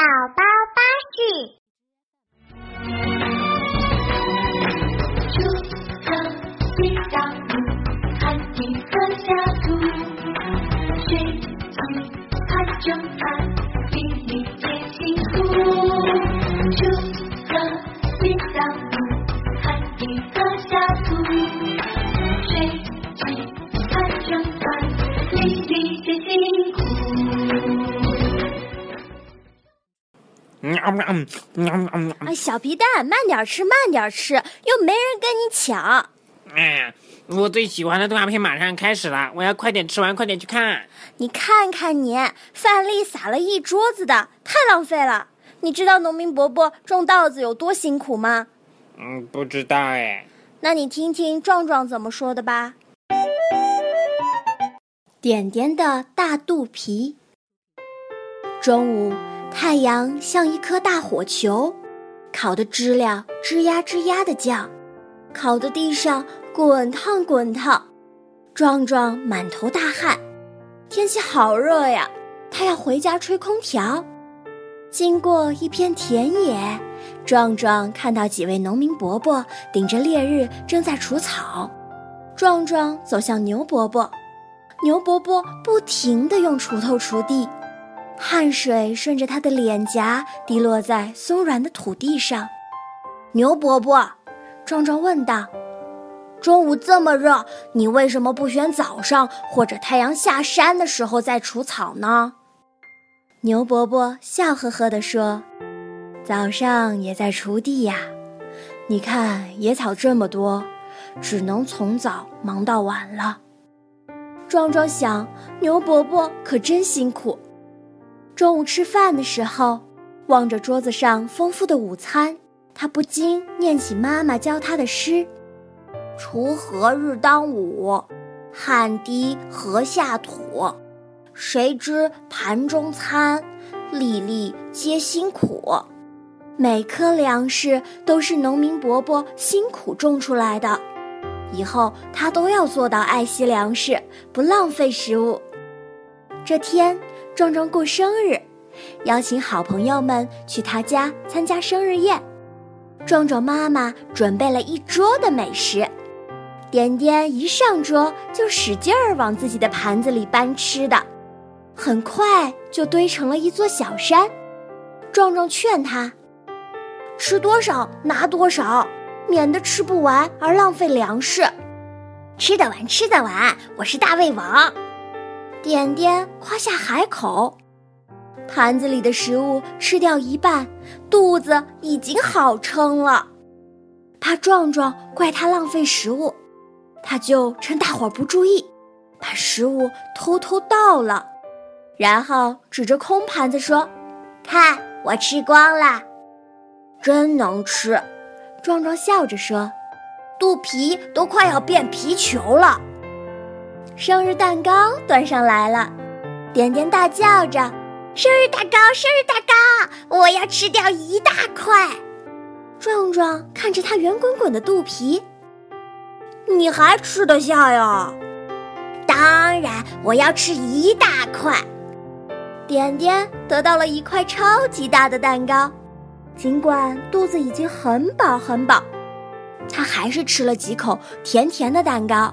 宝宝巴士。出河西上路，看一个下土，谁去看就看，喵喵喵喵喵！哎，小皮蛋，慢点吃，慢点吃，又没人跟你抢。哎，我最喜欢的动画片马上开始了，我要快点吃完，快点去看。你看看你，饭粒撒了一桌子的，太浪费了。你知道农民伯伯种稻子有多辛苦吗？嗯，不知道哎。那你听听壮壮怎么说的吧。点点的大肚皮。中午，太阳像一颗大火球，烤的知了吱呀吱呀的叫，烤的地上滚烫滚烫。壮壮满头大汗，天气好热呀，他要回家吹空调。经过一片田野，壮壮看到几位农民伯伯顶着烈日正在除草。壮壮走向牛伯伯，牛伯伯不停地用锄头锄地，汗水顺着他的脸颊滴落在松软的土地上。牛伯伯，壮壮问道：“中午这么热，你为什么不选早上或者太阳下山的时候再除草呢？”牛伯伯笑呵呵地说：“早上也在锄地呀，你看野草这么多，只能从早忙到晚了。”壮壮想，牛伯伯可真辛苦。中午吃饭的时候，望着桌子上丰富的午餐，他不禁念起妈妈教他的诗：“锄禾日当午，汗滴禾下土。谁知盘中餐，粒粒皆辛苦。”每颗粮食都是农民伯伯辛苦种出来的，以后他都要做到爱惜粮食，不浪费食物。这天，壮壮过生日，邀请好朋友们去他家参加生日宴。壮壮妈妈准备了一桌的美食，点点一上桌就使劲儿往自己的盘子里搬吃的，很快就堆成了一座小山。壮壮劝他。吃多少拿多少，免得吃不完而浪费粮食。吃得完，吃得完，我是大胃王。点点夸下海口，盘子里的食物吃掉一半，肚子已经好撑了。怕壮壮怪他浪费食物，他就趁大伙儿不注意，把食物偷偷倒了，然后指着空盘子说：“看，我吃光了。”真能吃，壮壮笑着说：“肚皮都快要变皮球了。”生日蛋糕端上来了，点点大叫着：“生日蛋糕，生日蛋糕！我要吃掉一大块！”壮壮看着他圆滚滚的肚皮，你还吃得下呀？当然，我要吃一大块。点点得到了一块超级大的蛋糕。尽管肚子已经很饱很饱，他还是吃了几口甜甜的蛋糕。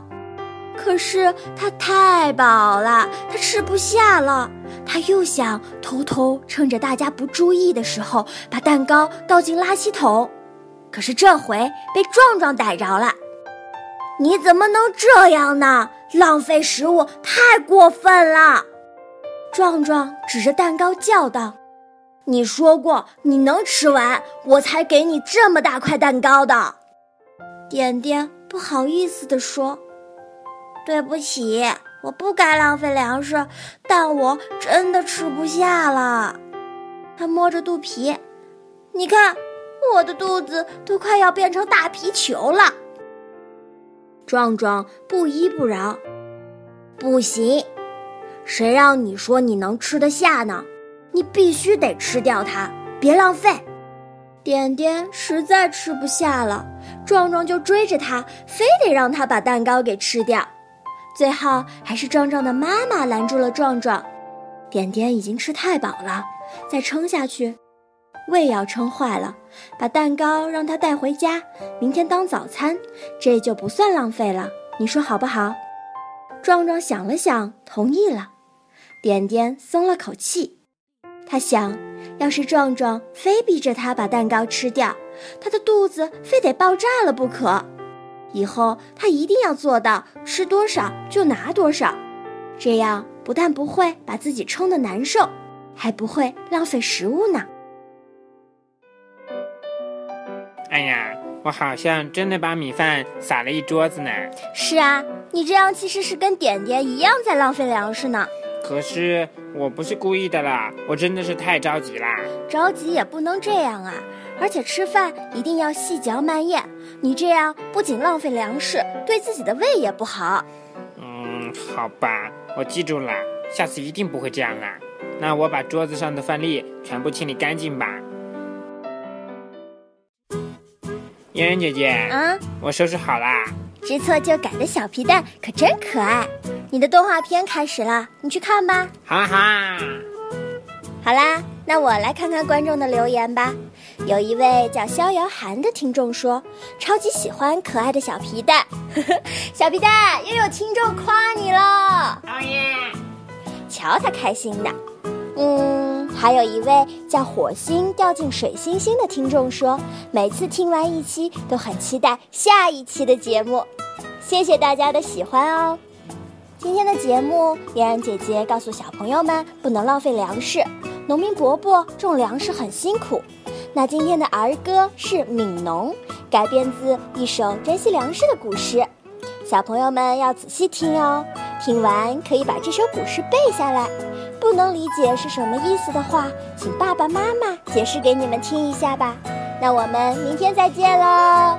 可是他太饱了，他吃不下了。他又想偷偷趁着大家不注意的时候把蛋糕倒进垃圾桶，可是这回被壮壮逮着了。你怎么能这样呢？浪费食物太过分了！壮壮指着蛋糕叫道。你说过你能吃完，我才给你这么大块蛋糕的。点点不好意思地说：“对不起，我不该浪费粮食，但我真的吃不下了。”他摸着肚皮，你看，我的肚子都快要变成大皮球了。壮壮不依不饶：“不行，谁让你说你能吃得下呢？”你必须得吃掉它，别浪费。点点实在吃不下了，壮壮就追着他，非得让他把蛋糕给吃掉。最后还是壮壮的妈妈拦住了壮壮。点点已经吃太饱了，再撑下去。胃要撑坏了，把蛋糕让他带回家，明天当早餐，这就不算浪费了。你说好不好？壮壮想了想，同意了。点点松了口气，他想，要是壮壮非逼着他把蛋糕吃掉，他的肚子非得爆炸了不可。以后他一定要做到吃多少就拿多少，这样不但不会把自己撑得难受，还不会浪费食物呢。哎呀，我好像真的把米饭撒了一桌子呢。是啊，你这样其实是跟点点一样在浪费粮食呢。可是我不是故意的啦，我真的是太着急啦。着急也不能这样啊，而且吃饭一定要细嚼慢咽。你这样不仅浪费粮食，对自己的胃也不好。嗯，好吧，我记住了，下次一定不会这样啦。那我把桌子上的饭粒全部清理干净吧。嫣然姐姐，嗯，我收拾好啦。知错就改的小皮蛋可真可爱。你的动画片开始了，你去看吧。哈哈，好啦，那我来看看观众的留言吧。有一位叫逍遥寒的听众说，超级喜欢可爱的小皮蛋。小皮蛋，又有听众夸你了，哦耶！瞧他开心的。嗯，还有一位叫火星掉进水星星的听众说，每次听完一期都很期待下一期的节目。谢谢大家的喜欢哦。今天的节目，嫣然姐姐告诉小朋友们不能浪费粮食，农民伯伯种粮食很辛苦。那今天的儿歌是《悯农》，改编自一首珍惜粮食的古诗，小朋友们要仔细听哦。听完可以把这首古诗背下来。不能理解是什么意思的话，请爸爸妈妈解释给你们听一下吧。那我们明天再见喽。